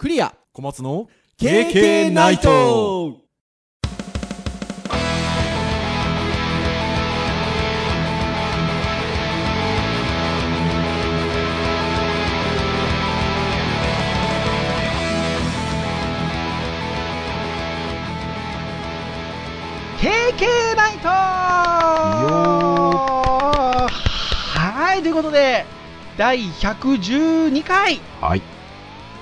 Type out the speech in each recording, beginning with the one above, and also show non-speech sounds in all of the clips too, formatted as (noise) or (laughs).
クリア。小松の KK ナイト。ナイト。はい、ということで、第112回、はい。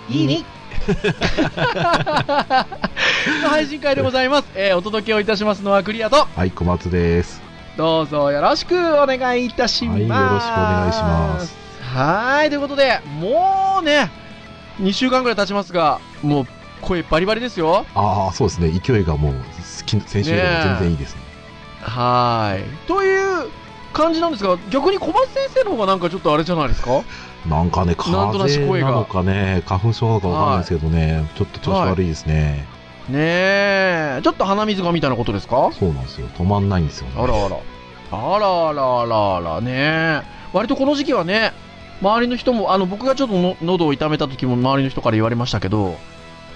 いいにの (laughs) 配信会でございます。えーお届けをいたしますのはクリアと、はい、小松です。どうぞよろしくお願いいたします。はいよろしくお願いします。はい、ということで、もうね、2週間ぐらい経ちますが、もう声バリバリですよ。ああ、そうですね。勢いがもう、き先週よりも全然いいですね。はい。という感じなんですが、逆に小松先生の方がなんかちょっとあれじゃないですか？なんかね、風邪なのかね、花粉症なのかわかんないですけどね、ちょっと調子悪いですね。ねえ、ちょっと鼻水がみたいなことですか？そうなんですよ。止まんないんですよね。あらあら。あらあらあらあらねえ。割とこの時期はね、周りの人も、あの、僕がちょっとの喉を痛めた時も周りの人から言われましたけど、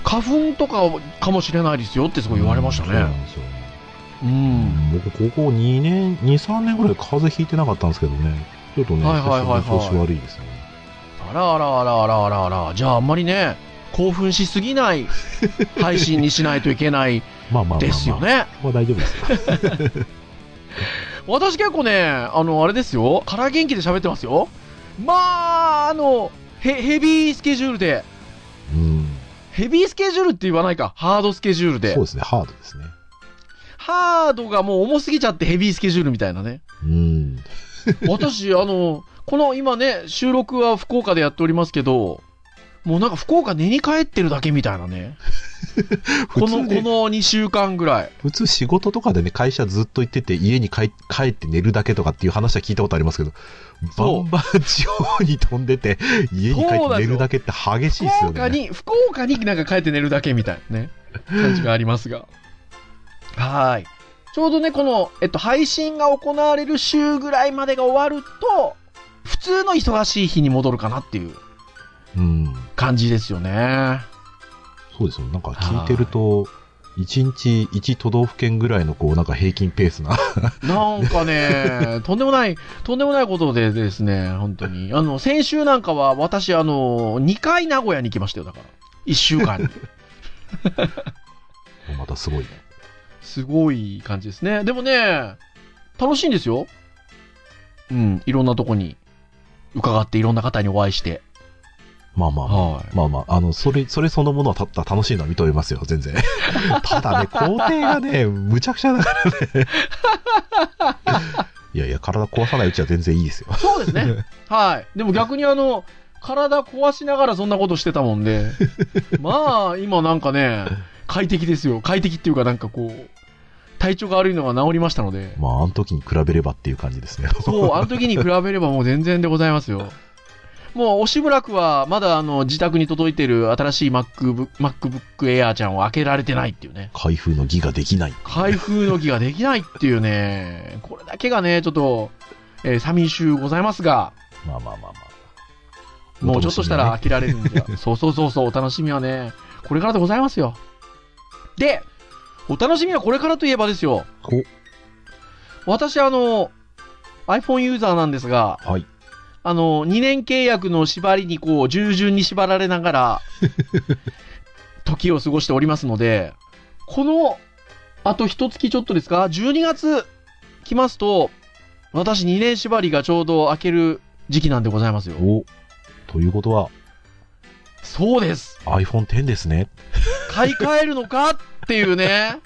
花粉とかかもしれないですよってすごい言われましたそうなね。んですよね。うん。僕、ここ2年、2、3年ぐらい風邪ひいてなかったんですけどね、ちょっとね、はいはいは調子悪いですね。あらあらあらあらあらあら。じゃああんまりね、興奮しすぎない (laughs) 配信にしないといけない。ですよ。ね。まあ大丈夫ですよ。(laughs) 私結構ね、あの、あれですよ、空元気で喋ってますよ。まあ、あの、ヘヘビースケジュールで、うん。ヘビースケジュールって言わないか、ハードスケジュールでそう。ですね、ハードですね。ハードがもう重すぎちゃってヘビースケジュールみたいなね。うん。私、あの、この今ね、収録は福岡でやっておりますけど、もうなんか福岡寝に帰ってるだけみたいなね。(laughs) この、この2週間ぐらい。普通仕事とかでね、会社ずっと行ってて、家に帰帰って寝るだけとかっていう話は聞いたことありますけど、バンバン地方に飛んでて、家に帰って寝るだけって激しいですよね。福岡に、福岡になんか帰って寝るだけみたいなね、感じがありますが。はーい。ちょうどね、この、えっと、配信が行われる週ぐらいまでが終わると、普通の忙しい日に戻るかなっていううん。感じですよね。そうですよ。なんか聞いてると、1日1都道府県ぐらいのこう、なんか平均ペースな。(laughs) なんかね、とんでもない、とんでもないことでですね、本当に。あの、先週なんかは私、あの、2回名古屋に行きましたよ、だから。1週間に。(laughs) またすごいね。すごい感じですね。でもね、楽しいんですよ。うん、いろんなとこに伺って、いろんな方にお会いして。まあまあまあ。はい。まあまあ、あの、それ、それそのものはたった楽しいのは認めますよ、全然。(laughs) ただね、工程がね、むちゃくちゃだからね。(laughs) いやいや、体壊さないうちは全然いいですよ。そうですね。(laughs) はい。でも逆にあの、体壊しながらそんなことしてたもんで、まあ、今なんかね、快適ですよ。快適っていうかなんかこう、体調が悪いのが治りましたので、まあ、あの時に比べればっていう感じですね。そう、あの時に比べればもう全然でございますよ。もう、おしぶらくは、まだあの、自宅に届いてる新しい MacBook, MacBook Air ちゃんを開けられてないっていうね。開封の儀ができない。開封の儀ができないっていうね、これだけがね、ちょっと、えー寂しゅうございますが、まあまあまあまあ。もうちょっとしたらお開けられるんじゃ。そうそうそうそう、お楽しみはね、これからでございますよ。で、お楽しみはこれからといえばですよ。私、あの、iPhone ユーザーなんですが、おはい。あの、2年契約の縛りにこう、従順に縛られながら、(laughs) 時を過ごしておりますので、この、あと一月ちょっとですか ?12 月来ますと、私2年縛りがちょうど開ける時期なんでございますよ。おということは、そうです。iPhone X ですね。買い替えるのか？っていうね。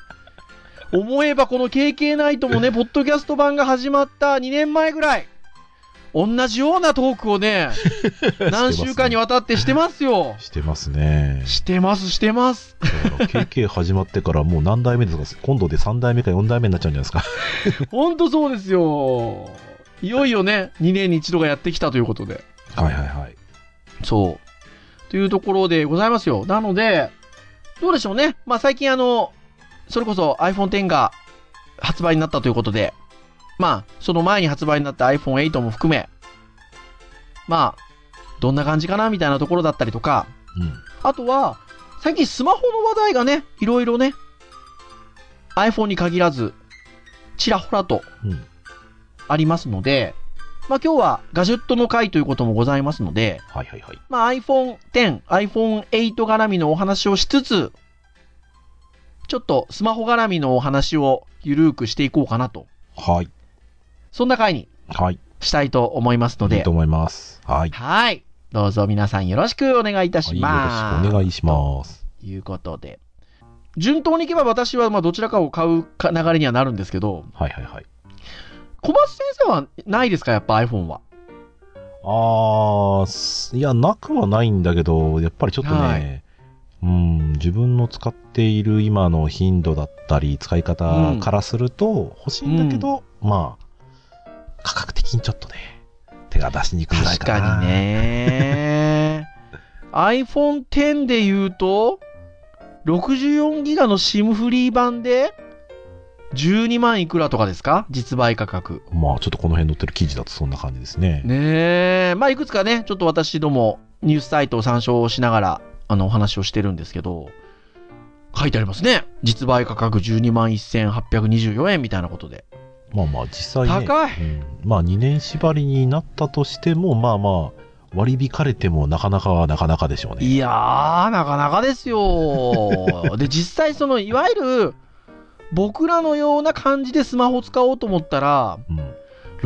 思えばこの KK ナイトもね、ポッドキャスト版が始まった2年前ぐらい、同じようなトークをね、(laughs) 何週間にわたってしてますよ。してますね。してます、してます。KK 始まってからもう何代目ですか？今度で3代目か4代目になっちゃうんじゃないですか？ほんとそうですよ。いよいよね、2年に一度がやってきたということで。はいはいはい。そう。というところでございますよ。なので、どうでしょうね。まあ最近あの、それこそ iPhone X が発売になったということで、まあ、その前に発売になった iPhone 8も含め、まあ、どんな感じかなみたいなところだったりとか、うん。あとは、最近スマホの話題がね、いろいろね、iPhone に限らず、ちらほらとうん。ありますので、まあ今日はガジェットの回ということもございますので、はいはいはい。まあ iPhone X、iPhone8 絡みのお話をしつつ、ちょっとスマホ絡みのお話をゆるーくしていこうかなと。はい。そんな回にはい。したいと思いますのでいいと、思います。はい。はい。どうぞ皆さんよろしくお願いいたしはい、よます。ろしくお願いします。ということで。順当にいけば私はまあどちらかを買うか流れにはなるんですけど、はいはいはい。小松先生はないですか？やっぱ iPhone は。あーす、いや、なくはないんだけど、やっぱりちょっとね、はいうん、自分の使っている今の頻度だったり、使い方からすると、欲しいんだけど、まあ、価格的にちょっとね、手が出しにくいかな。かに。ね。(laughs) iPhone X で言うと、64ギガの SIM フリー版で、12万いくらとかですか？実売価格。まあ、ちょっとこの辺載ってる記事だとそんな感じですね。ねえ。まあ、いくつかね、ちょっと私どもニュースサイトを参照しながら、あの、お話をしてるんですけど、書いてありますね。実売価格12万1824円みたいなことで。まあまあ、実際ね。高いうん、まあ、2年縛りになったとしても、まあまあ、割り引かれてもなかなかはなかなかでしょうね。いやー、なかなかですよ。(laughs) で、実際その、いわゆる、僕らのような感じでスマホ使おうと思ったら、うん。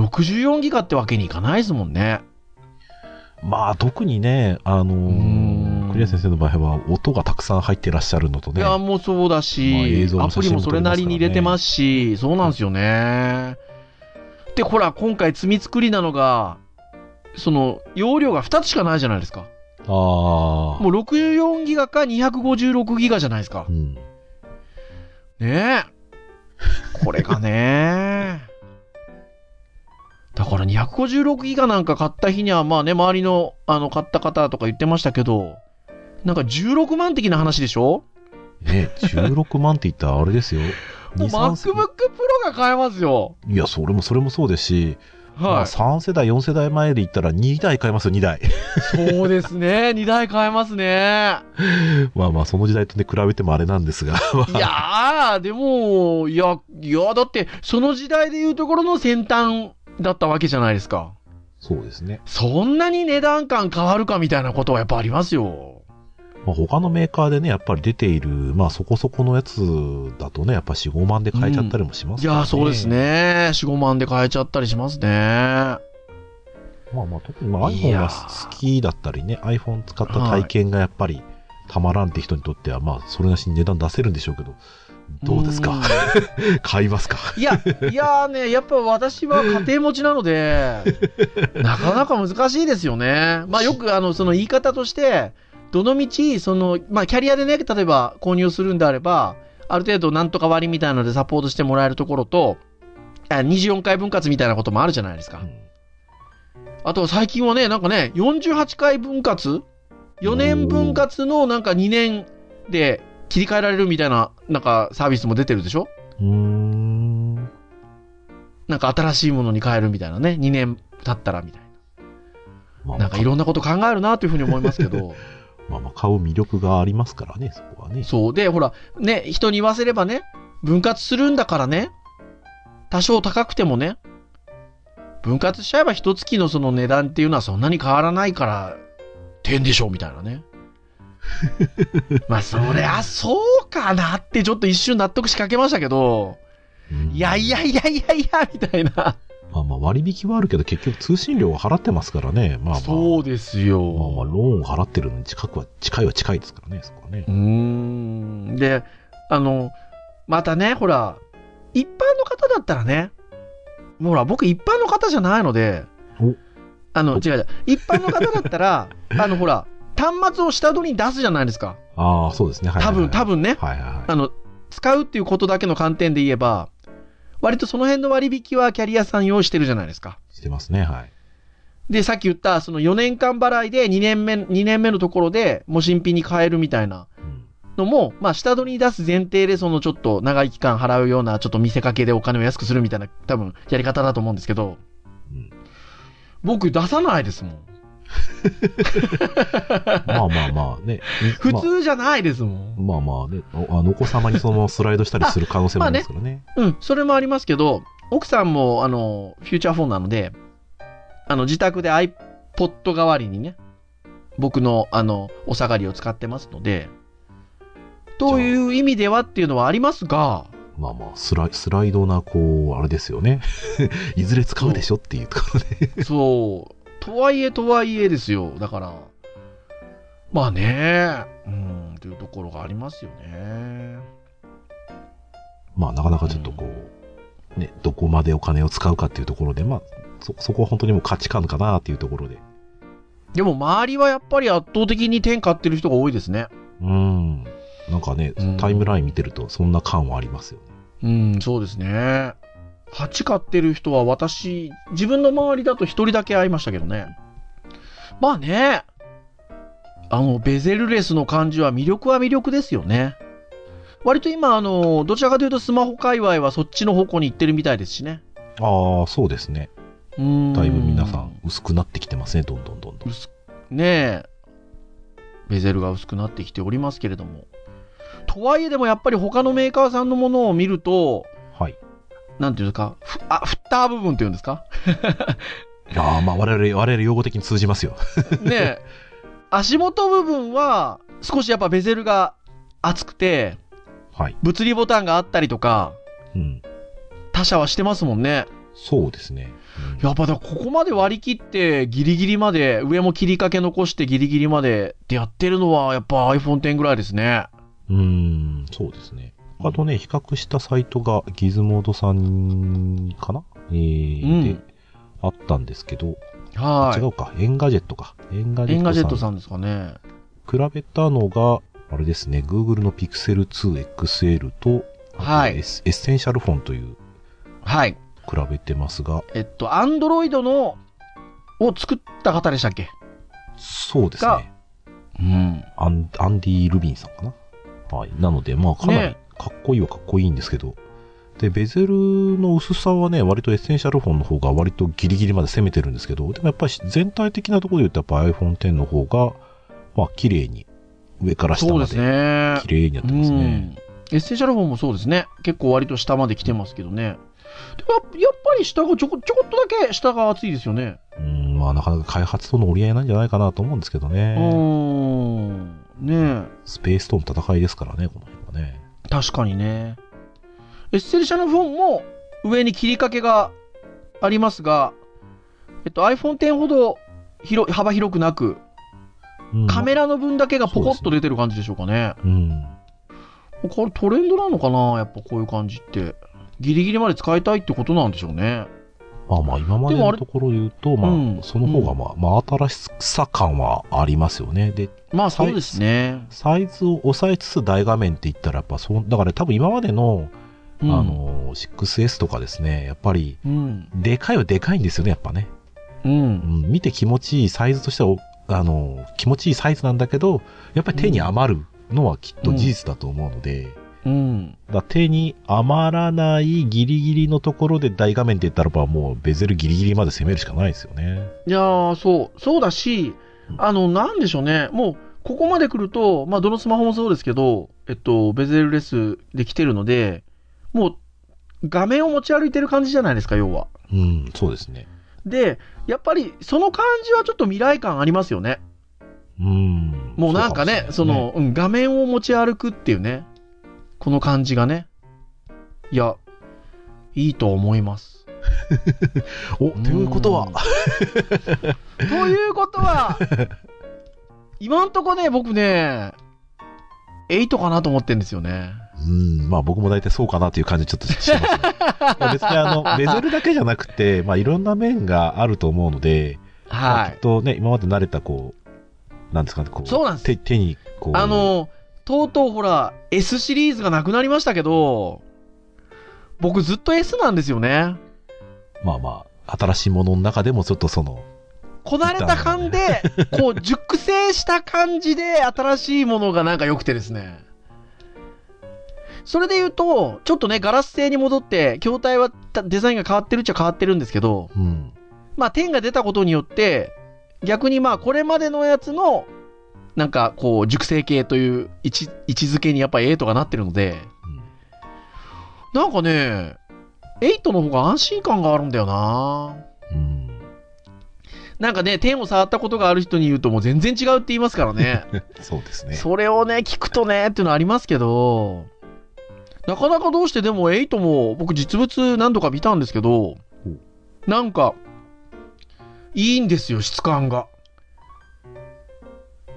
64ギガってわけにいかないですもんね。まあ、特にね、あのんー、クリア先生の場合は、音がたくさん入ってらっしゃるのとね。いや、もうそうだし、まあアプリもそれなりに入れてますし、そうなんですよね。で、ほら、今回積み作りなのが、その、容量が2つしかないじゃないですか。ああ。もう64ギガか256ギガじゃないですかう。ん。ねえ。これがね。だから256ギガなんか買った日には、まあね、周りの、あの、買った方とか言ってましたけど、なんか16万的な話でしょ？ね、16万って言ったらあれですよ。(laughs) もう2 3 MacBook Pro が買えますよ。いや、それも、それもそうですし、まあ、はい。3世代、4世代前で言ったら2台買えますよ、2台。そうですね。(laughs) 2台買えますね。まあまあ、その時代とね、比べてもあれなんですが。いやー、でも、いや、いや、だって、その時代でいうところの先端だったわけじゃないですか。そうですね。そんなに値段感変わるかみたいなことはやっぱありますよ。まあ、他のメーカーでね、やっぱり出ている、まあそこそこのやつだとね、やっぱ4、5万で買えちゃったりもしますからね。いや、そうです。ね。4、5万で買えちゃったりしますね。まあまあ、特にまあい iPhone やが好きだったりね、iPhone 使った体験がやっぱりたまらんって人にとっては、まあ、それなしに値段出せるんでしょうけど、どうですか？(laughs) 買いますか？いや、いやね、やっぱ私は家庭持ちなので、(laughs) なかなか難しいですよね。まあよくあの、その言い方として、どのみち、その、まあキャリアでね、例えば購入するんであれば、ある程度なんとか割みたいなのでサポートしてもらえるところと、あ24回分割みたいなこともあるじゃないですかう。んあと最近はね、なんかね、48回分割 ?4 年分割のなんか2年で切り替えられるみたいな、なんかサービスも出てるでしょ？うーん。なんか新しいものに変えるみたいなね。2年経ったらみたいまあな。なんかいろんなこと考えるなというふうに思いますけど。(laughs) まあまあ、買う魅力がありますからね、そこはね。そう。で、ほら、ね、人に言わせればね、分割するんだからね、多少高くてもね、分割しちゃえば一月のその値段っていうのはそんなに変わらないから、点でしょうみたいなね。(laughs) まあ、そりゃそうかなってちょっと一瞬納得しかけましたけど、うんいやいやいやいやいや、みたいな。まあまあ、割引はあるけど、結局通信料は払ってますからね。まあまあ。そうですよ。まあまあ、ローンを払ってるのに近くは、近いは近いですからね、そこはねうー。ん。で、あの、またね、ほら、一般の方だったらね、ほら、僕一般の方じゃないのでお、あの、お違う違う、一般の方だったら、(laughs) あの、ほら、端末を下取りに出すじゃないですか。ああ、そうですね。はいはいはい多分、多。分ね。はいはいはい。あの、使うっていうことだけの観点で言えば、割とその辺の割引はキャリアさん用意してるじゃないですか。してますね、はい。で、さっき言った、その4年間払いで2年目、2年目のところで、もう新品に変えるみたいなうんのも、まあ、下取りに出す前提で、そのちょっと長い期間払うような、ちょっと見せかけでお金を安くするみたいな、多分、やり方だと思うんですけど、うん僕出さないですもん。(laughs) まあまあまあね。普通じゃないですもん。まあまあね、おあのお子様にそのままスライドしたりする可能性もありますからね。うん、それもありますけど、奥さんも、あの、フューチャーフォンなので、あの、自宅で iPod 代わりにね、僕の、あの、お下がりを使ってますので、という意味ではっていうのはありますが、まあまあ、スライスライドな、こう、あれですよね。(laughs) いずれ使うでしょっていうところで。そう。とはいえとはいえですよ。だから、まあね、うん、というところがありますよね。まあ、なかなかちょっとこう、ね、どこまでお金を使うかっていうところで、まあ、そ、そこは本当にもう価値観かなっていうところで。でも周りはやっぱり圧倒的に天買ってる人が多いですね。うん。なんかねうん、タイムライン見てると、そんな感はありますよね。うん、そうですね。8買ってる人は私、自分の周りだと一人だけ会いましたけどね。まあね、あの、ベゼルレスの感じは魅力は魅力ですよね。割と今、あの、どちらかというとスマホ界隈はそっちの方向に行ってるみたいですしね。ああ、そうですね。うんだいぶ皆さん薄くなってきてますね、どんどんどんどん。薄ねえ、ベゼルが薄くなってきておりますけれども。とはいえでもやっぱり他のメーカーさんのものを見ると、はい。なんていうんですか、ふあ、フッター部分っていうんですか？いやーまあ我々、我々用語的に通じますよ。(laughs) ねえ、足元部分は少しやっぱベゼルが厚くて、はい。物理ボタンがあったりとか、うん。他社はしてますもんね。そうですね。うんやっぱだここまで割り切ってギリギリまで、上も切りかけ残してギリギリまでってやってるのはやっぱ iPhone X ぐらいですね。うーん、そうですね。あとね、比較したサイトがギズモードさんかな？えーうんで、あったんですけど、は違うか、エンガジェットか。エンガい。エンガジェットさん。さんですかね。比べたのが、あれですね、Google の Pixel 2 XL と、あとはいエッエッセンシャルフォンという、はい。比べてますが、えっと、アンドロイドの、を作った方でしたっけ？そうですがね。うん。アンアンディ・ルビンさんかな？はい。なので、まあ、かなりねかっこいいはかっこいいんですけど、で、ベゼルの薄さはね、割とエッセンシャルフォンの方が割とギリギリまで攻めてるんですけど、でもやっぱり全体的なところで言うと、やっぱ iPhone X の方が、まあ、綺麗に、上から下まで。綺麗にやってますね。うん。エッセンシャルフォンもそうですね。結構割と下まで来てますけどね。でもややっぱり下がちょこちょこっとだけ下が厚いですよね。うん、まあ、なかなか開発との折り合いなんじゃないかなと思うんですけどうね。ーん。ねスペースとの戦いですからね、この辺。確かにね。エッセンシャルフォンも上に切りかけがありますが、えっと iPhone X ほど広幅広くなく、うんカメラの分だけがポコッと出てる感じでしょうかね。うん。これトレンドなのかなやっぱこういう感じって。ギリギリまで使いたいってことなんでしょうね。まあまあ、今までのところで言うと、まあ、うんその方がまあ、まあ、新しさ感はありますよね。で、まあそうですね。サイズを抑えつつ大画面って言ったら、やっぱそう、だから多分今までの、うんあの、6S とかですね、やっぱり、うん。でかいはでかいんですよね、やっぱね。う。うんん、見て気持ちいいサイズとしては、おあの、気持ちいいサイズなんだけど、やっぱり手に余るのはきっと事実だと思うので、うん。だ手に余らないギリギリのところで大画面って言ったらばもうベゼルギリギリまで攻めるしかないですよね。いやー、そう。そうだし、あの、なんでしょうね。もう、ここまで来ると、まあ、どのスマホもそうですけど、えっと、ベゼルレスで来てるので、もう、画面を持ち歩いてる感じじゃないですか、要は。うん、そうですね。で、やっぱり、その感じはちょっと未来感ありますよね。うん。もうなんかね、そうもしれないその、うん、画面を持ち歩くっていうね、この感じがね。いや、いいと思います。(laughs) お、ということは、ということは、今んとこね、僕ね、8かなと思ってんですよね。うん、まあ僕も大体そうかなという感じちょっとしてます、(laughs) ね。別にあの、ベゼルだけじゃなくて、まあいろんな面があると思うので、まあはいきっ。とね、今まで慣れたこう、なんですかね、こう、そうなんです手手にこう、あの、とうとうほら、S シリーズがなくなりましたけど、僕ずっと S なんですよね。まあまあ、新しいものの中でもちょっとその、こなれた感で、(laughs) こう、熟成した感じで新しいものがなんか良くてですね。それで言うと、ちょっとね、ガラス製に戻って、筐体はたデザインが変わってるっちゃ変わってるんですけど、うん、まあ、10が出たことによって、逆にまあ、これまでのやつの、なんかこう、熟成系という位置位置づけにやっぱり8がなってるので、なんかね、8の方が安心感があるんだよなうん。なんかね、天を触ったことがある人に言うともう全然違うって言いますからね。(laughs) そうですね。それをね、聞くとね、っていうのはありますけど、なかなかどうしてでも8も僕実物何度か見たんですけど、なんか、いいんですよ、質感が。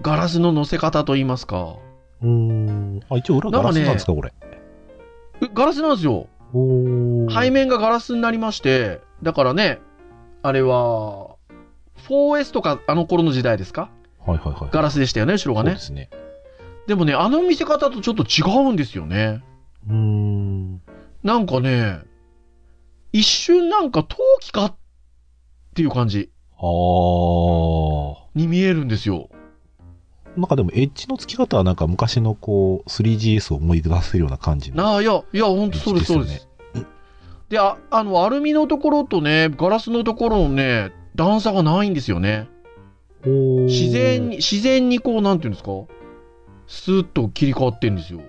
ガラスの乗せ方と言いますか。うーん。あ、一応裏ガラスなんですか、これ。えガラスなんですよ。背面がガラスになりまして、だからね、あれは、4S とかあの頃の時代ですか？はいはいはい。ガラスでしたよね、後ろがねそうで。すね。でもね、あの見せ方とちょっと違うんですよね。うーん。なんかね、一瞬なんか陶器かっていう感じあー。に見えるんですよ。なんかでもエッジの付き方はなんか昔のこう 3GS を思い出せるような感じの。なあ、いや、いや、ほんとそうです、そうです。で、あ、あの、アルミのところとね、ガラスのところのね、段差がないんですよね。自然に、自然にこう、なんていうんですか？スーッと切り替わってんですよ。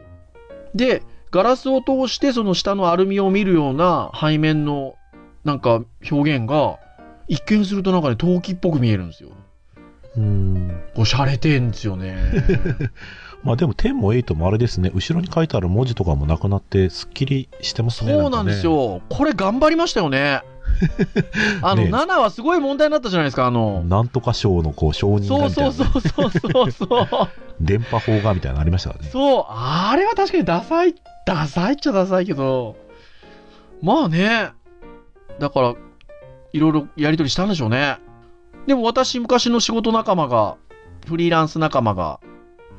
で、ガラスを通してその下のアルミを見るような背面のなんか表現が、一見するとなんかね、陶器っぽく見えるんですよ。うーん。おしゃれてんですよね。(laughs) まあでも10も8もあれですね、後ろに書いてある文字とかもなくなって、すっきりしてますね。そうなんですよ。これ頑張りましたよね。(laughs) あの、ね7はすごい問題になったじゃないですか、あ。の。なんとか賞のこう承認がそうみたいな、ね、そうそうそうそうそう。電波法がみたいなのありましたからね。そう、あれは確かにダサい、ダサいっちゃダサいけど、まあね、だから、いろいろやりとりしたんでしょうね。でも私、昔の仕事仲間が、フリーランス仲間が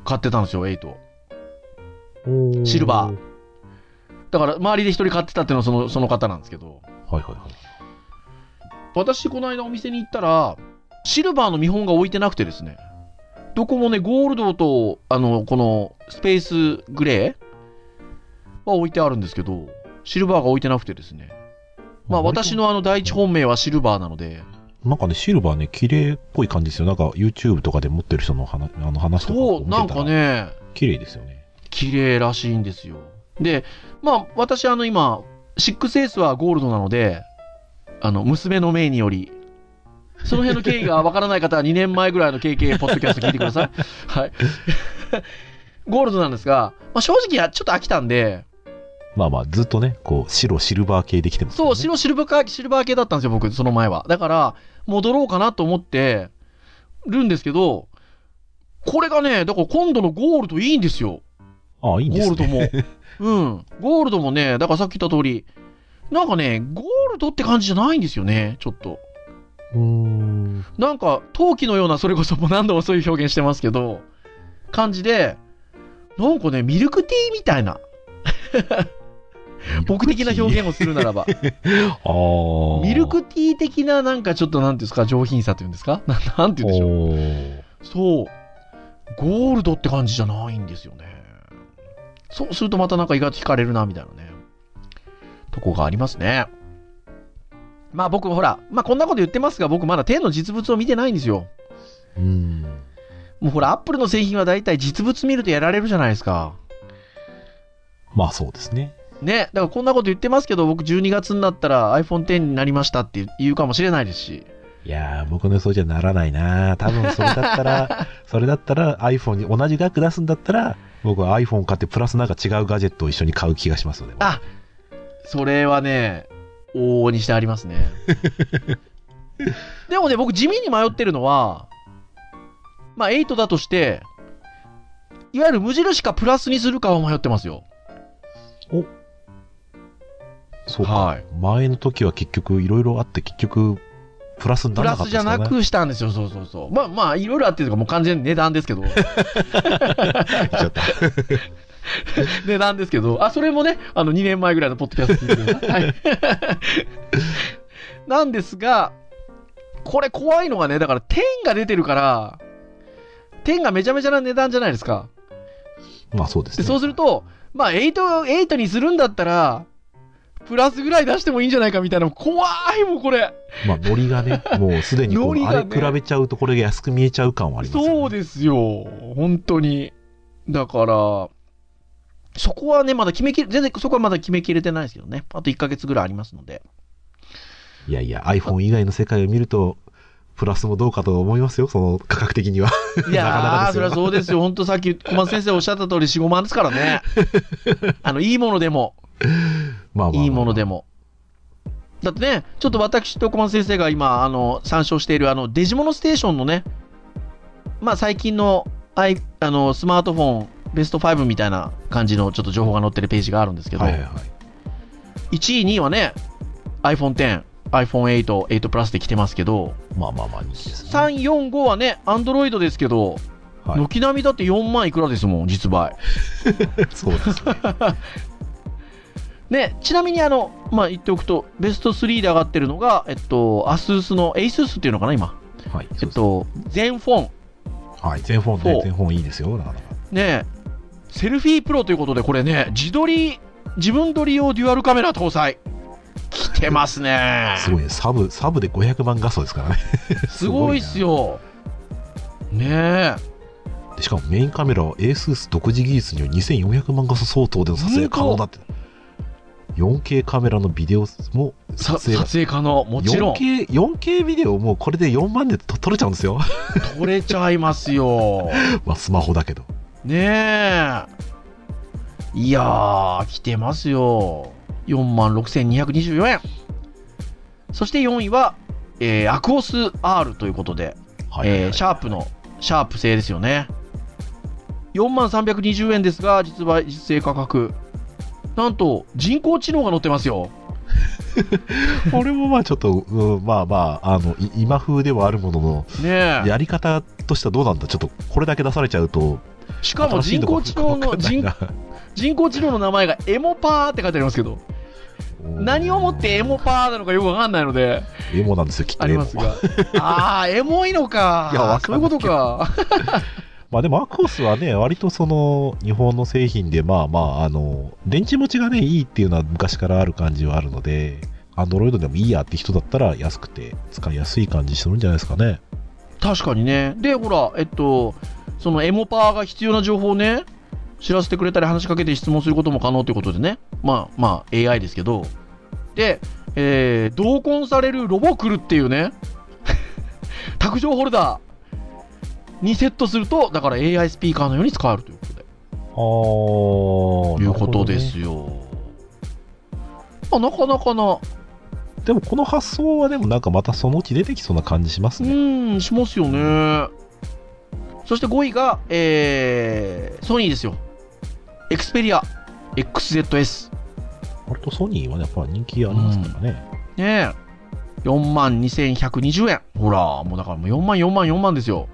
買ってたんですよ、8。おーシルバー。だから、周りで一人買ってたっていうのはそのその方なんですけど、はいはいはい。私、この間お店に行ったら、シルバーの見本が置いてなくてですね、どこもね、ゴールドと、あの、この、スペースグレーは置いてあるんですけど、シルバーが置いてなくてですね。まあ、私のあの、第一本命はシルバーなので、なんかね、シルバーね、綺麗っぽい感じですよ。なんか YouTube とかで持ってる人の話あの話とかそう、なんか。ね、綺麗ですよね。綺麗らしいんですよ。で、まあ、私、あの、今、6S はゴールドなので、あの、娘の命により、その辺の経緯がわからない方は2年前ぐらいの KK ポッドキャスト聞いてください。はい。(laughs) ゴールドなんですが、まあ、正直やちょっと飽きたんで、まあまあ、ずっとね、こう、白、シルバー系できてますそう、ね。白シルバー系シルバー系だったんですよ、僕、その前は。だから、戻ろうかなと思ってるんですけど、これがね、だから今度のゴールドいいんですよ。ああ、いいんですゴールね。ドも。(laughs) うん。ゴールドもね、だからさっき言った通り、なんかね、ゴールドって感じじゃないんですよね、ちょっと。うーん。なんか、陶器のような、それこそもう何度もそういう表現してますけど、感じで、なんかね、ミルクティーみたいな、(laughs) 僕的な表現をするならば、(laughs) ああ。ミルクティー的ななんかちょっとなんていうんですか、上品さというんですか？(laughs) ななんて言うんでしょう。そう。ゴールドって感じじゃないんですよね。そうするとまたなんか意外と惹かれるな、みたいなね。とこがありますね。まあ僕ほら、まあこんなこと言ってますが、僕まだ天の実物を見てないんですよ。うん。もうほら、アップルの製品は大体実物見るとやられるじゃないですか。まあそうですね。ね。だからこんなこと言ってますけど、僕12月になったら iPhone X になりましたって言うかもしれないですし。いやー、僕の予想じゃならないな多分それだったら、(laughs) それだったら iPhone に同じ額出すんだったら、僕は iPhone 買ってプラスなんか違うガジェットを一緒に買う気がしますよね。あそれはね、往々にしてありますね。(laughs) でもね、僕地味に迷ってるのは、まあ8だとして、いわゆる無印かプラスにするかは迷ってますよ。そうか。はい前の時は結局いろいろあって結局、プラスになプラスじゃらなかったですかね。なくしたんですよ、そうそうそう。まあまあ、いろいろあってるかもう完全に値段ですけど。(laughs) (laughs) 値段ですけど、あ、それもね、あの、2年前ぐらいのポッドキャスト聞いてください。はい。(laughs) なんですが、これ怖いのがね、だから、10が出てるから、10がめちゃめちゃな値段じゃないですか。まあそうですで、ね。そうすると、まあ、8、8にするんだったら、プラスぐらい出してもいいんじゃないかみたいな、怖いもん、これ。まあ、ノリがね、もうすでにこの、ノリがねあれ比べちゃうとこれが安く見えちゃう感はありますよね。そうですよ。本当に。だから、そこはね、まだ決めきれ、全然そこはまだ決めきれてないですけどね。あと1ヶ月ぐらいありますので。いやいや、iPhone 以外の世界を見ると、プラスもどうかと思いますよ、その価格的には。いや (laughs) なかなかそりゃそうですよ。本当さっき小松先生おっしゃった通り4、5万ですからね。(laughs) あの、いいものでも、まあいいものでも。だってね、ちょっと私と小松先生が今、あの、参照している、あの、デジモノステーションのね、まあ最近の、アイあの、スマートフォン、ベスト5みたいな感じのちょっと情報が載ってるページがあるんですけど、はいはいはい。1位、2位はね、iPhone X、iPhone 8、8 Plus で来てますけど、まあまあまあ、ね。3、4、5はね、Android ですけど、はい軒並みだって4万いくらですもん、実売。(laughs) そうですね。(laughs) ね、ちなみにあの、まあ、言っておくと、ベスト3で上がってるのが、えっと、ASUS の ASUS っていうのかな、今。はい。えっと、全フォン。はい。全フォンね、全フォンいいですよ、なかなか。ね、セルフィープロということで、これね、自撮り、自分撮り用デュアルカメラ搭載。来てますね。すごいね。サブ、サブで500万画素ですからね。(laughs) すごいっすよ。ねえ。でしかもメインカメラは ASUS 独自技術により2400万画素相当での撮影可能だって。4K カメラのビデオもさ撮影撮影可能。もちろん。4K, 4K ビデオもうこれで4万でと撮れちゃうんですよ。撮れちゃいますよ。(laughs) まあスマホだけど。ねえ。いやー、来てますよ。4万6224円。そして4位は、えーアクオス R ということで、はいえーシャープの、シャープ製ですよね。4万320円ですが、実売、実勢価格。なんと、人工知能が載ってますよ。(laughs) これもまあちょっと、うんまあまあ、あの、い今風ではあるものの、ねえ。やり方としてはどうなんだ？ちょっとこれだけ出されちゃうと、しかも人工知能の、人人工知能の名前がエモパーって書いてありますけど、何をもってエモパーなのかよくわかんないので、エモなんですよ、きっとエモありますが。ああ、エモいのか。(laughs) いやそうんいうことか。まあでもアクオスはね、割とその日本の製品で、まあまあ、あの、電池持ちがね、いいっていうのは昔からある感じはあるので、アンドロイドでもいいやって人だったら安くて使いやすい感じするんじゃないですかね。確かにね。で、ほら、えっと、そのエモパーが必要な情報をね、知らせてくれたり話しかけて質問することも可能ということでね。まあまあ AI ですけど。で、えー、同梱されるロボクルっていうね、(laughs) 卓上ホルダーにセットすると、だから AI スピーカーのように使えるということで。ああ、いうことですよ。あ、なかなかな、でもこの発想はでもなんかまたそのうち出てきそうな感じしますうね。ーん、しますよね。そして5位が、えー、ソニーですよ。エクスペリア XZS。割とソニーはね、やっぱ人気ありますからね。ねえ。4万2120円。ほら、もうだからもう4万4万4万ですよ。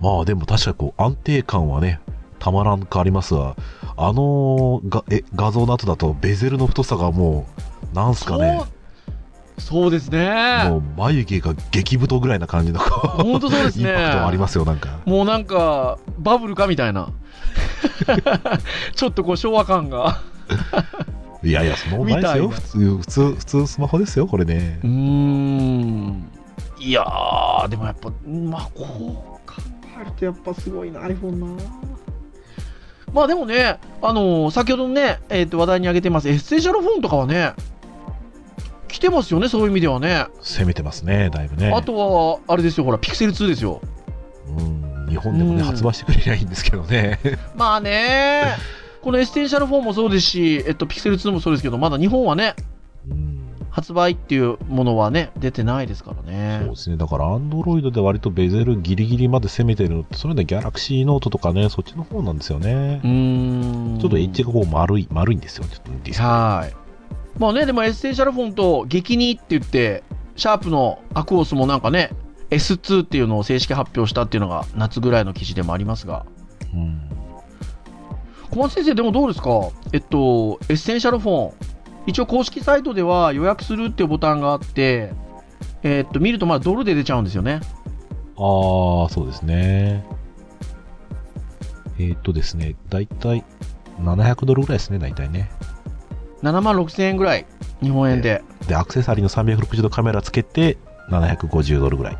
まあでも確かにこう安定感はね、たまらんかありますが、あのがえ画像の後だとベゼルの太さがもう、なんすかね、そう、ですね。もう眉毛が激太ぐらいな感じの本当そうですねインパクトありますよ、なんか。もうなんか、バブルかみたいな。ちょっとこう昭和感が。いやいや、そのないですよ。普通、普通、普通スマホですよ、これねう。ーん。いやー、でもやっぱ、まあ、こう考えるとやっぱすごいな、iPhone な。まあでもね、あのー先ほどね、えっ、と、話題に挙げてます、エッセンシャルフォンとかはね、来てますよね、そういう意味ではね。攻めてますね、だいぶね。あとは、あれですよ、ほら、ピクセル2ですよ。うん、日本でもね、うん発売してくれりゃいいんですけどね。(laughs) まあね、このエッセンシャルフォンもそうですし、えっと、ピクセル2もそうですけど、まだ日本はね、うん発売っていうものはね、出てないですからそうねで。すね。だから、アンドロイドで割とベゼルギリギリまで攻めてるのって、それでギャラクシーノートとかね、そっちの方なんですよねう。ーん。ちょっとエッジがこう丸い、丸いんですよ。ちょっとディスはい。まあね、でもエッセンシャルフォンと激似って言って、シャープのアクオスもなんかね、S2 っていうのを正式発表したっていうのが夏ぐらいの記事でもありますが、うん。小松先生、でもどうですか？えっと、エッセンシャルフォン、一応公式サイトでは予約するっていうボタンがあって、えっと、見るとまあドルで出ちゃうんですよね。ああ、そうですね。えーっとですね、だいたい700ドルぐらいですね、だいたいね。7万6000円ぐらい、日本円で。で、アクセサリーの360度カメラつけて、750ドルぐらい。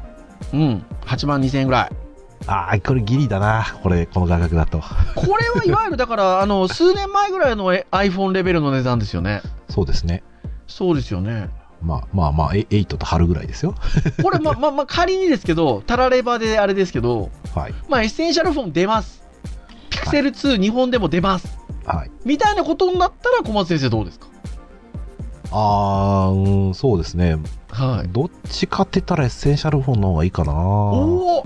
うん、8万2000円ぐらい。ああ、これギリだな。これ、この価格だと。これはいわゆるだから、(laughs) あの、数年前ぐらいのえ iPhone レベルの値段ですよね。そうですね。そうですよね。まあまあまあ、え8と春ぐらいですよ。(laughs) これ、ま、ま、ま、仮にですけど、タラレバであれですけど、はい。まあ、エッセンシャルフォン出ます。ピクセル2、日本でも出ます。はい。みたいなことになったら、小松先生どうですか？あー、うん、そうですね。はい。どっちかって言ったらエッセンシャルフォンの方がいいかな。おお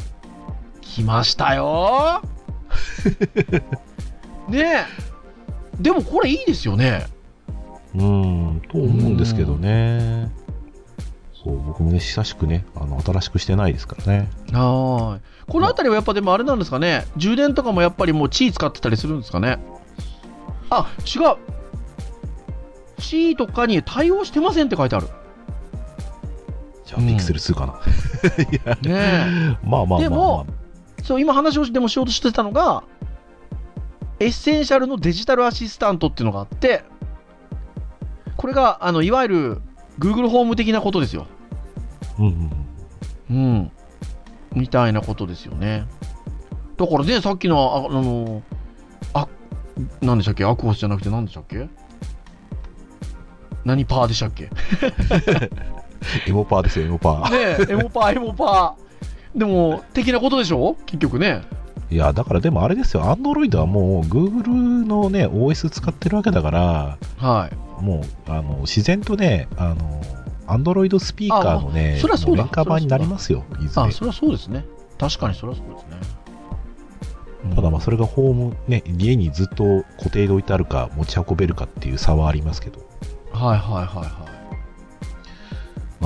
来ましたよ (laughs) ねえ。でもこれいいですよね。うん、と思うんですけどね。そう、僕もね、久しくね、あの、新しくしてないですからね。はーい。この辺りはやっぱでもあれなんですかね。充電とかもやっぱりもうチー使ってたりするんですかね。あ、違う。C とかに対応してませんって書いてある。じゃあ、うんピクセル2かな。ねえ。(laughs) まあまあまあ、まあ。でもそう、今話をでもしようとしてたのが、エッセンシャルのデジタルアシスタントっていうのがあって、これが、あの、いわゆる Google ホーム的なことですよ。うんうんうん。うん。みたいなことですよね。だからね、さっきの、ああの、あ、なんでしたっけ？アクオスじゃなくて何でしたっけ？何パーでしたっけ？ね (laughs) エモパーですよ、エモパー。え、エモパー、エモパー。でも、的なことでしょ？結局ね。いや、だからでもあれですよ、Android はもう Google のね、OS 使ってるわけだから、はい。もう、あの、自然とね、あの、Android スピーカーのね、あそりゃそうだメーカー版になりますよ、いずれあ、。それはそうですね。確かにそれはそうですね。うんただまあそれがホーム、ね、家にずっと固定で置いてあるか持ち運べるかっていう差はありますけど。はいはいはいはい。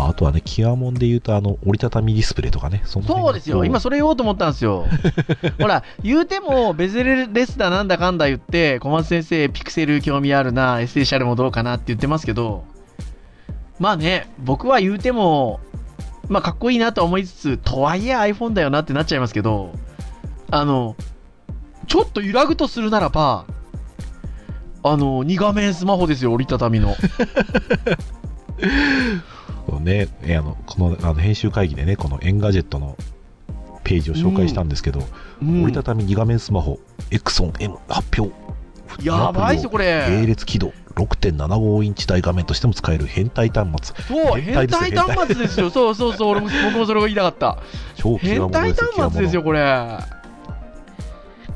まああとはね、キワモンで言うとあの、折りたたみディスプレイとかね、そそうですよ。今それ言おうと思ったんですよ。(laughs) ほら、言うても、ベゼルレスだなんだかんだ言って、小松先生、ピクセル興味あるな、エッセンシャルもどうかなって言ってますけど、まあね、僕は言うても、まあかっこいいなとは思いつつ、とはいえ iPhone だよなってなっちゃいますけど、あの、ちょっと揺らぐとするならば、あの、2画面スマホですよ、折りたたみの。(laughs) そうね、えあの、このあの編集会議でね、このエンガジェットのページを紹介したんですけど、うん折りたたみ2画面スマホ、 Axon M 発表。やばいっすよ、こ並れ。列起動、6.75インチ大画面としても使える変態端末。そう、変変態端末ですよ。そうそうそう、(laughs) 俺も僕もそれを言いたかった。超極変態端末ですよ、これ。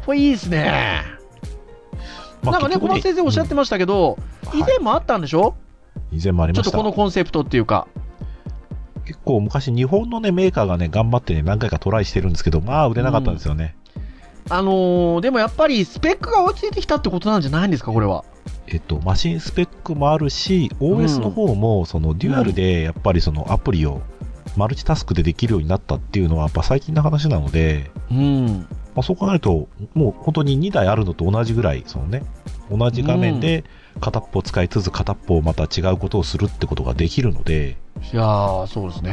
これいいですね。まあなんかね、小松先生おっしゃってましたけど、うん以前もあったんでしょ、以前もありましたちょっとこのコンセプトっていうか。結構昔日本のねメーカーがね頑張ってね何回かトライしてるんですけどまあ売れなかったんですよね、あのー、でもやっぱりスペックが追いついてきたってことなんじゃないんですか、これは。えっとマシンスペックもあるし OS の方もそのデュアルでやっぱりそのアプリをマルチタスクでできるようになったっていうのはやっぱ最近の話なので、うん。まあ、そう考えるともう本当に2台あるのと同じぐらいそのね同じ画面で片っぽ使いつつ片っぽまた違うことをするってことができるので、いやー、そうですね。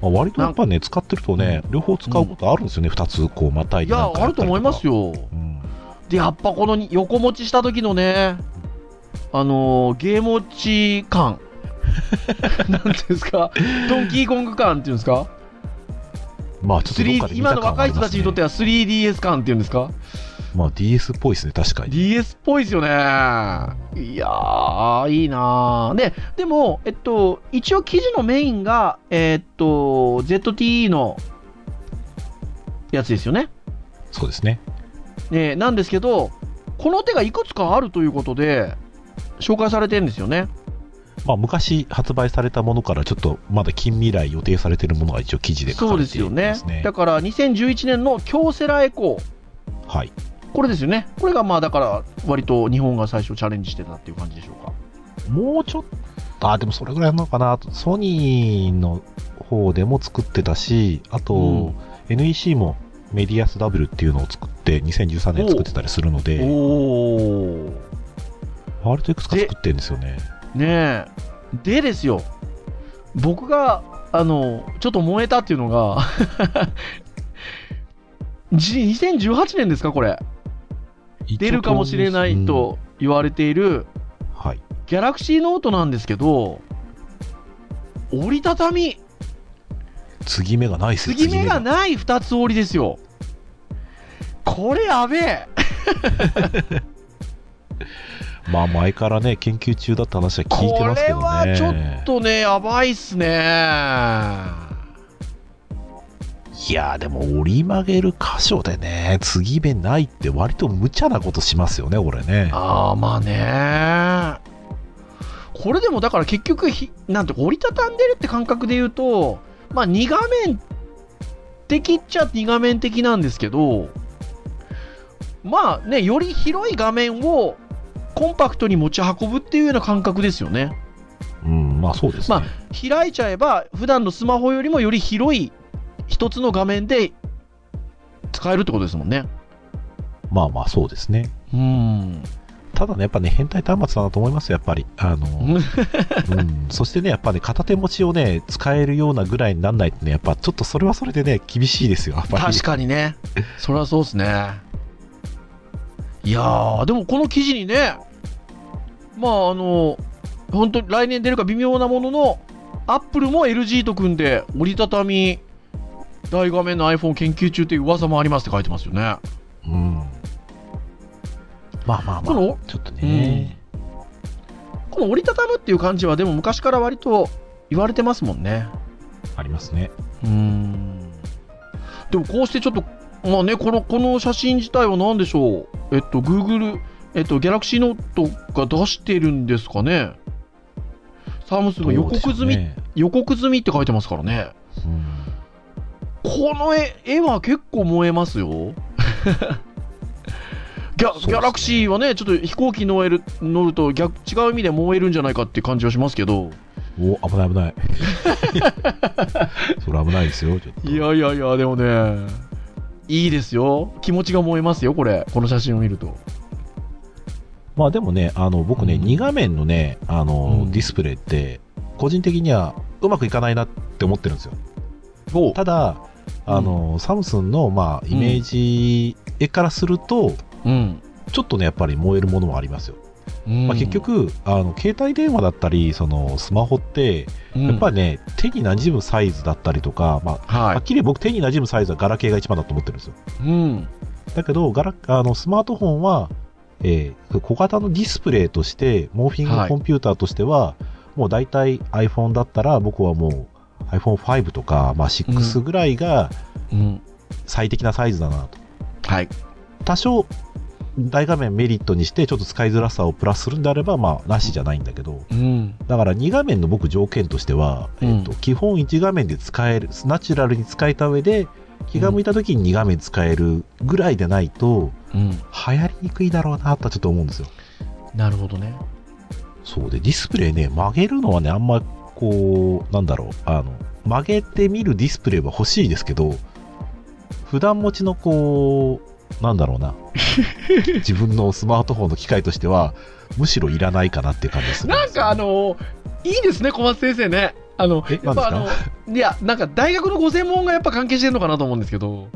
まあ、割とやっぱね使ってるとね両方使うことあるんですよね、2つこうまたいいや、あると思いますよ、よ。うん。で、やっぱこのに横持ちした時のね、あのー、ゲーム持ち感。(laughs) なんていうんですか、ドンキーコング感っていうんですか、まあちょっとどっか 3D で見今の若い人たちにとっては 3DS 感っていうんですか、まあ DS っぽいですね、確かに。DS っぽいですよね。いやー、いいなーで、でも、えっと、一応記事のメインが、えっと、ZTE のやつですよね。そうですね。ねなんですけど、この手がいくつかあるということで、紹介されてるんですよね。まあ昔発売されたものからちょっとまだ近未来予定されているものが一応記事で書そうかれてですよねいますね。。だから2011年の京セラエコー、はい。これですよね。これがまあだから割と日本が最初チャレンジしてたっていう感じでしょうか。もうちょっと、あ、でもそれぐらいなのかな。ソニーの方でも作ってたし、あと、うん NEC もメディアス W っていうのを作って2013年作ってたりするので。割といくつか作ってるんですよね。ねえ。でですよ。僕が、あの、ちょっと燃えたっていうのが、(laughs) じ2018年ですか、これ。出るかもしれないと言われている、はい。ギャラクシーノートなんですけど、折りたたみ、継ぎ目がないですよ、継ぎ目がない2つ折りですよ。これやべえ。(laughs) まあ前からね、研究中だった話は聞いてますけどね。これはちょっとね、やばいっすね。いやーでも折り曲げる箇所でね、継ぎ目ないって割と無茶なことしますよね、俺ね。ああ、まあね。これでもだから結局ひ、なんて折りたたんでるって感覚で言うと、まあ2画面的っちゃ2画面的なんですけど、まあね、より広い画面をコンパクトに持ち運ぶっていうような感覚ですよね。うん、まあそうですね。ま開いちゃえば、普段のスマホよりもより広い一つの画面で使えるってことですもんね。まあまあそうですね。うん。ただね、やっぱね、変態端末だなと思いますよ、やっぱり。あの、(laughs) うん。そしてね、やっぱね、片手持ちをね、使えるようなぐらいになんないとね、やっぱちょっとそれはそれでね、厳しいですよ、やっぱり。確かにね。それはそうですね。いやー、でもこの記事にね、まああの、本当に来年出るか微妙なものの、アップルも LG と組んで折りたたみ大画面の iPhone 研究中っていう噂もありますって書いてますよね。うん。まあまあまあ、このちょっとね。この折りたたむっていう感じはでも昔から割と言われてますもんね。ありますね。うん。でもこうしてちょっと、まあね、この、この写真自体は何でしょう？えっと、Google、えっと、Galaxy Note が出してるんですかね？サムスンが予告済み、ね予告済みって書いてますからね。うんこの絵絵は結構燃えますよ。(laughs) ギャギャラクシーはね、ちょっと飛行機乗える乗ると逆違う意味で燃えるんじゃないかって感じはしますけど。お、危ない危ない。(laughs) それ危ないですよ、ちょっと。いやいやいや、でもね、いいですよ。気持ちが燃えますよ、これ。この写真を見ると。まあでもね、あの、僕ね、うん2画面のね、あの、うんディスプレイって、個人的にはうまくいかないなって思ってるんですよ。おただ、あの、サムスンの、まあ、イメージ絵からすると、うん。ちょっとね、やっぱり燃えるものもありますよ。まあ、結、局、あの、携帯電話だったり、その、スマホって、やっぱり、りね、手に馴染むサイズだったりとか、まあ、ははっきり僕手に馴染むサイズはガラケーが一番だと思ってるんですよ。い。うん。だけど、ガラあのスマートフォンは、えー小型のディスプレイとして、モーフィンはいグコンピューターとしては、もう大体 iPhone だったら、僕はもう iPhone5 とか、まあ、6ぐらいがうん。最適なサイズだなと。はい。多少、大画面メリットにして、ちょっと使いづらさをプラスするんであれば、まあ、なしじゃないんだけど、うん。だから2画面の僕条件としては、うんえっと基本1画面で使える、ナチュラルに使えた上で、気が向いた時に2画面使えるぐらいでないと、うん。流行りにくいだろうなとはちょっと思うんですよ。なるほどね。そうで、ディスプレイね、曲げるのはね、あんま、こう、なんだろう、あの、曲げてみるディスプレイは欲しいですけど、普段持ちのこう、なんだろうな、(laughs) 自分のスマートフォンの機械としては、むしろいらないかなっていう感じでするなんかあ、のいいですね、小松先生ね。あの、えやっぱあの、いや、なんか大学のご専門がやっぱ関係してるのかなと思うんですけど、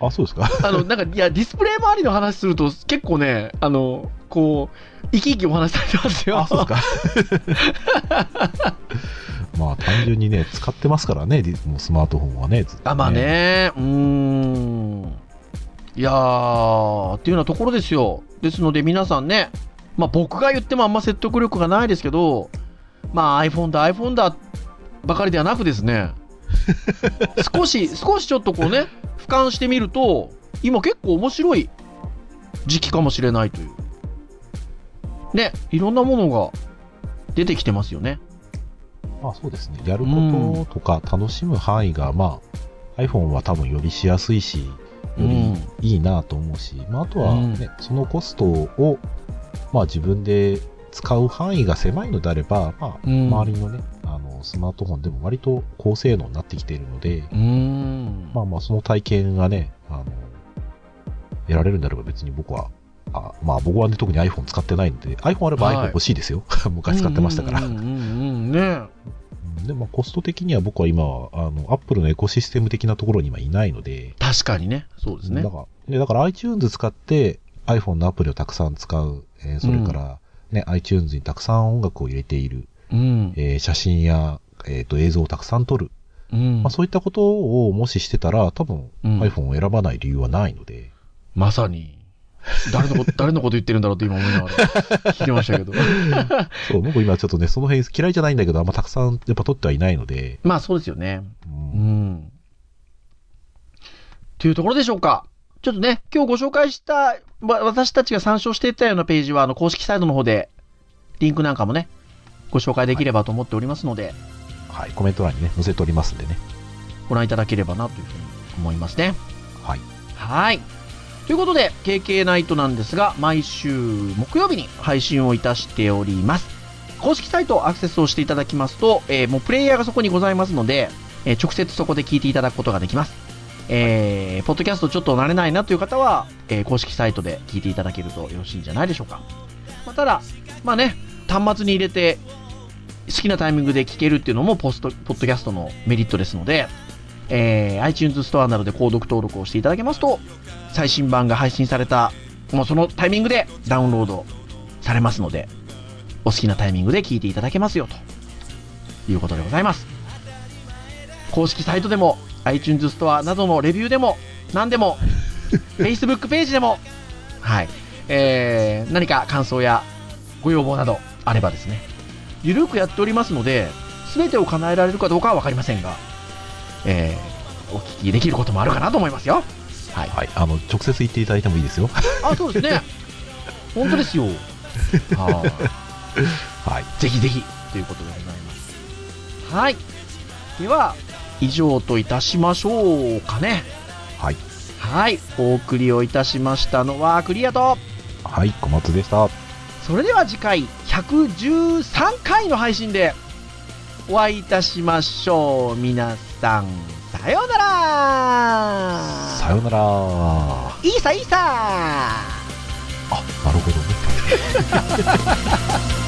あ、そうですか？あの、なんか、いや、ディスプレイ周りの話すると、結構ね、あの、こう、生き生きお話しされてますよ。あ、そうですか。(laughs) まあ、単純にね、使ってますからね、もうスマートフォンはね、ずっとあ、まあ。ね、うーん。いやー、っていうようなところですよ。ですので皆さんね、まあ僕が言ってもあんま説得力がないですけど、まあ iPhone だ iPhone だばかりではなくですね、(laughs) 少し、少しちょっとこうね、俯瞰してみると、今結構面白い時期かもしれないという。ね、いろんなものが出てきてますよね。まあそうですね。やることとか楽しむ範囲が、まあ、iPhone は多分よりしやすいし、よりいいなと思うし、まああとはね、そのコストを、まあ自分で使う範囲が狭いのであれば、まあ、うん周りのね、あの、スマートフォンでも割と高性能になってきているので。まあまあその体験がね、あの、得られるんであれば別に僕は、あまあ僕はね、特に iPhone 使ってないんで、iPhone あればはい iPhone 欲しいですよ。(laughs) 昔使ってましたから。うんうんでもコスト的には僕は今は、あの、Apple のエコシステム的なところに今いないので、確かにね。そうですねだ。から、ね、だから iTunes 使って iPhone のアプリをたくさん使う、えーそれからね、iTunes にたくさん音楽を入れている、うん。えー写真や、えっ、と、映像をたくさん撮る。うんまあ、そういったことをもししてたら、多分、うん iPhone を選ばない理由はないので、まさに。誰のこと、誰のこと言ってるんだろうって今思いながら聞いてましたけど。(laughs) そう、僕今ちょっとね、その辺嫌いじゃないんだけど、あんまたくさんやっぱ撮ってはいないので、まあそうですよね。ううんん。というところでしょうか。ちょっとね、今日ご紹介した、わ私たちが参照していったようなページは、あの、公式サイトの方で、リンクなんかもね、ご紹介できればと思っておりますので、はい、コメント欄にね、載せておりますんでね。ご覧いただければなというふうに思いますね。はい。はい。ということで、KK ナイトなんですが、毎週木曜日に配信をいたしております。公式サイトアクセスをしていただきますと、えーもうプレイヤーがそこにございますので、えー直接そこで聞いていただくことができます。えー、ポッドキャストちょっと慣れないなという方は、え公式サイトで聞いていただけるとよろしいんじゃないでしょうか。まあ、ただ、まあね、端末に入れて、好きなタイミングで聞けるっていうのもポスト、ポッドキャストのメリットですので、えー iTunes ストアなどで購読登録をしていただけますと、最新版が配信された、もうそのタイミングでダウンロードされますので、お好きなタイミングで聞いていただけますよ、ということでございます。公式サイトでも、iTunes ストアなどのレビューでも、何でも、(laughs) Facebook ページでも、はい、えー、何か感想やご要望などあればですね、ゆるくやっておりますので、全てを叶えられるかどうかはわかりませんが、えー、お聞きできることもあるかなと思いますよ。はい。はい。あの、直接言っていただいてもいいですよ。あ、そうですね。本当ですよ。は (laughs) はい。い。ぜひぜひ、ということでございます。はい。では、以上といたしましょうかね。はい。はい。お送りをいたしましたのは、クリアと、はい、小松でした。それでは次回、113回の配信で、お会いいたしましょう。皆さん、さようならさよなら。あ、いいさいいさなるほどね。(laughs)